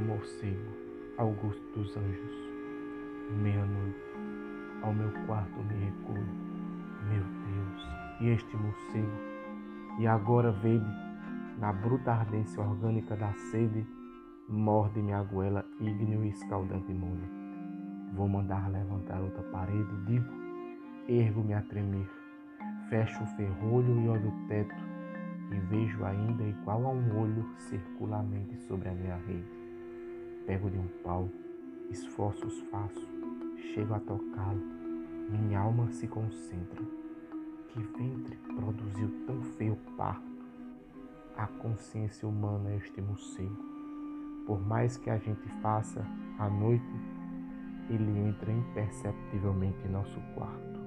morcego, Augusto dos Anjos. Meia-noite, ao meu quarto me recolho, meu Deus, e este morcego, e agora vede, na bruta ardência orgânica da sede, morde-me a goela ígneo e escaldante molho. Vou mandar levantar outra parede, digo, ergo-me a tremer, fecho o ferrolho e olho o teto, e vejo ainda igual a um olho circulamente sobre a minha rede. Pego de um pau, esforços faço, chego a tocá-lo, minha alma se concentra. Que ventre produziu tão feio parto? A consciência humana é este morcego. Por mais que a gente faça à noite, ele entra imperceptivelmente em nosso quarto.